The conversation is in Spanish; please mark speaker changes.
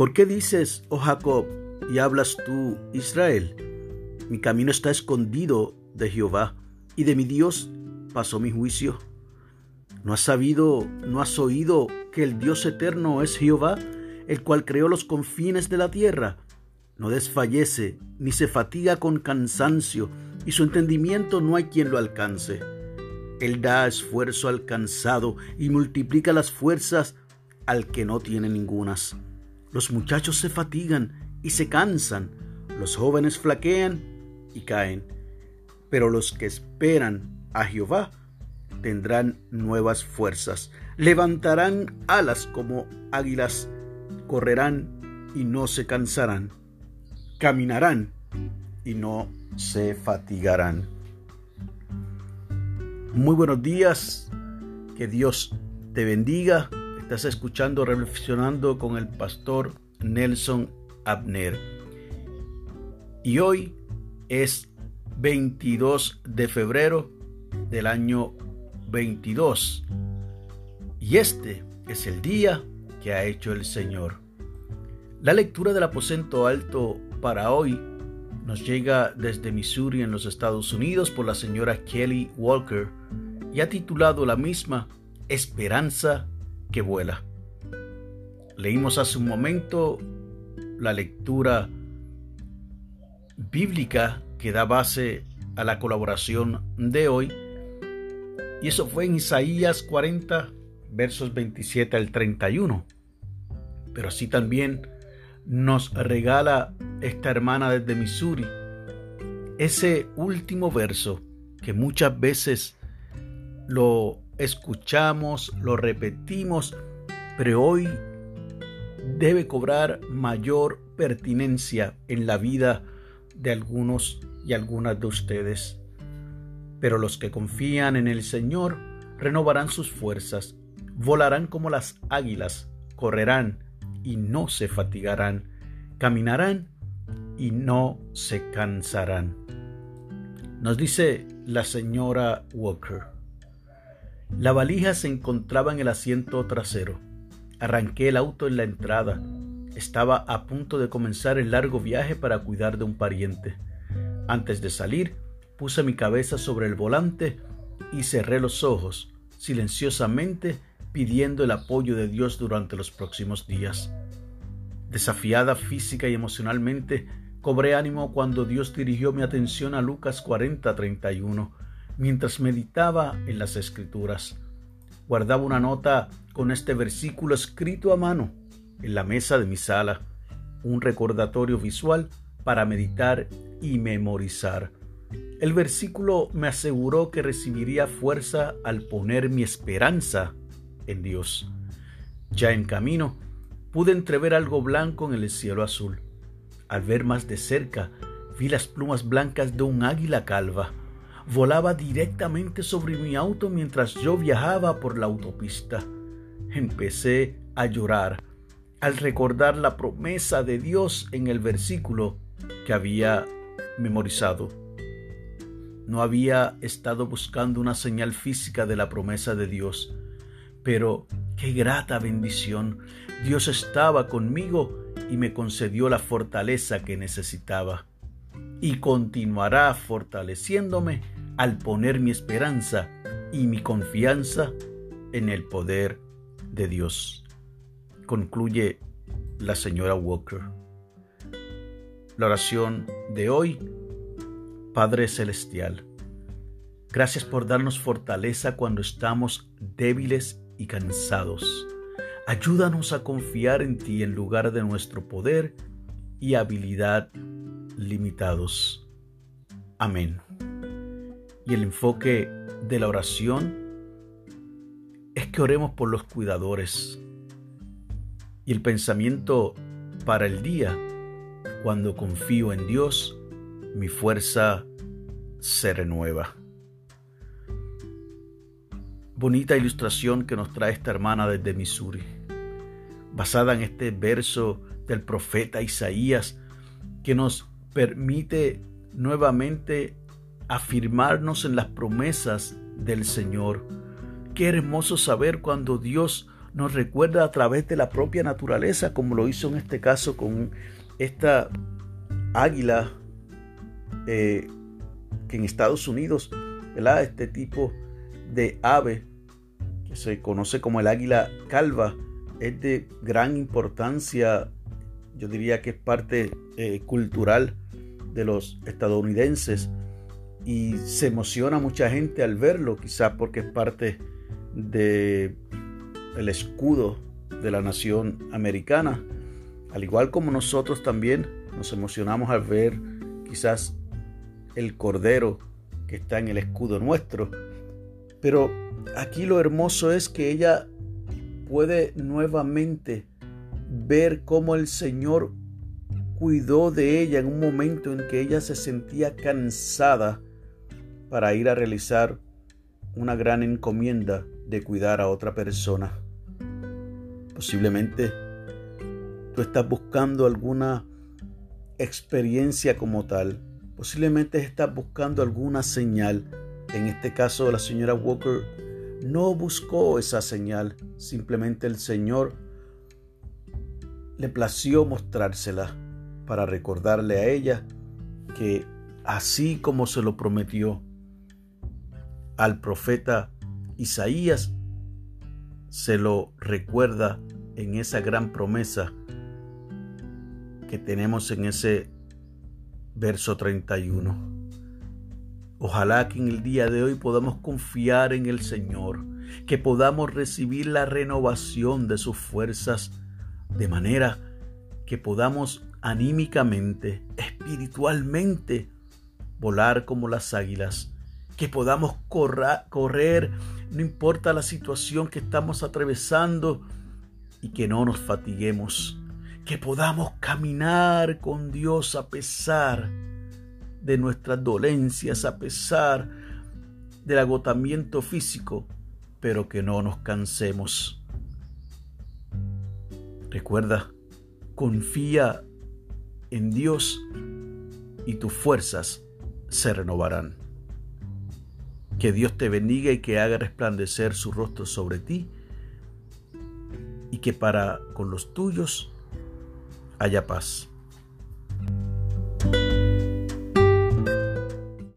Speaker 1: ¿Por qué dices, oh Jacob, y hablas tú, Israel? Mi camino está escondido de Jehová, y de mi Dios pasó mi juicio. ¿No has sabido, no has oído que el Dios eterno es Jehová, el cual creó los confines de la tierra? No desfallece, ni se fatiga con cansancio, y su entendimiento no hay quien lo alcance. Él da esfuerzo al cansado y multiplica las fuerzas al que no tiene ningunas. Los muchachos se fatigan y se cansan, los jóvenes flaquean y caen, pero los que esperan a Jehová tendrán nuevas fuerzas, levantarán alas como águilas, correrán y no se cansarán, caminarán y no se fatigarán. Muy buenos días, que Dios te bendiga Estás escuchando Reflexionando con el pastor Nelson Abner. Y hoy es 22 de febrero del año 22. Y este es el día que ha hecho el Señor. La lectura del aposento alto para hoy nos llega desde Missouri en los Estados Unidos por la señora Kelly Walker y ha titulado la misma Esperanza que vuela. Leímos hace un momento la lectura bíblica que da base a la colaboración de hoy. Y eso fue en Isaías 40, versos 27 al 31. Pero así también nos regala esta hermana desde Missouri ese último verso que muchas veces lo escuchamos, lo repetimos, pero hoy debe cobrar mayor pertinencia en la vida de algunos y algunas de ustedes. Pero los que confían en el Señor renovarán sus fuerzas, volarán como las águilas, correrán y no se fatigarán, caminarán y no se cansarán. Nos dice la señora Walker. La valija se encontraba en el asiento trasero. Arranqué el auto en la entrada. Estaba a punto de comenzar el largo viaje para cuidar de un pariente. Antes de salir, puse mi cabeza sobre el volante y cerré los ojos, silenciosamente pidiendo el apoyo de Dios durante los próximos días. Desafiada física y emocionalmente, cobré ánimo cuando Dios dirigió mi atención a Lucas 40:31 mientras meditaba en las escrituras. Guardaba una nota con este versículo escrito a mano en la mesa de mi sala, un recordatorio visual para meditar y memorizar. El versículo me aseguró que recibiría fuerza al poner mi esperanza en Dios. Ya en camino, pude entrever algo blanco en el cielo azul. Al ver más de cerca, vi las plumas blancas de un águila calva volaba directamente sobre mi auto mientras yo viajaba por la autopista. Empecé a llorar al recordar la promesa de Dios en el versículo que había memorizado. No había estado buscando una señal física de la promesa de Dios, pero qué grata bendición. Dios estaba conmigo y me concedió la fortaleza que necesitaba y continuará fortaleciéndome al poner mi esperanza y mi confianza en el poder de Dios. Concluye la señora Walker. La oración de hoy, Padre Celestial, gracias por darnos fortaleza cuando estamos débiles y cansados. Ayúdanos a confiar en ti en lugar de nuestro poder y habilidad limitados. Amén. Y el enfoque de la oración es que oremos por los cuidadores. Y el pensamiento para el día, cuando confío en Dios, mi fuerza se renueva. Bonita ilustración que nos trae esta hermana desde Missouri, basada en este verso del profeta Isaías que nos permite nuevamente afirmarnos en las promesas del Señor. Qué hermoso saber cuando Dios nos recuerda a través de la propia naturaleza, como lo hizo en este caso con esta águila eh, que en Estados Unidos, ¿verdad? Este tipo de ave que se conoce como el águila calva es de gran importancia, yo diría que es parte eh, cultural de los estadounidenses y se emociona mucha gente al verlo, quizás porque es parte de el escudo de la nación americana, al igual como nosotros también nos emocionamos al ver quizás el cordero que está en el escudo nuestro. Pero aquí lo hermoso es que ella puede nuevamente ver cómo el Señor cuidó de ella en un momento en que ella se sentía cansada para ir a realizar una gran encomienda de cuidar a otra persona. Posiblemente tú estás buscando alguna experiencia como tal. Posiblemente estás buscando alguna señal. En este caso, la señora Walker no buscó esa señal. Simplemente el Señor le plació mostrársela para recordarle a ella que así como se lo prometió al profeta Isaías, se lo recuerda en esa gran promesa que tenemos en ese verso 31. Ojalá que en el día de hoy podamos confiar en el Señor, que podamos recibir la renovación de sus fuerzas, de manera que podamos anímicamente, espiritualmente, volar como las águilas, que podamos correr, no importa la situación que estamos atravesando, y que no nos fatiguemos que podamos caminar con Dios a pesar de nuestras dolencias, a pesar del agotamiento físico, pero que no nos cansemos. Recuerda, confía en Dios y tus fuerzas se renovarán. Que Dios te bendiga y que haga resplandecer su rostro sobre ti y que para con los tuyos haya paz.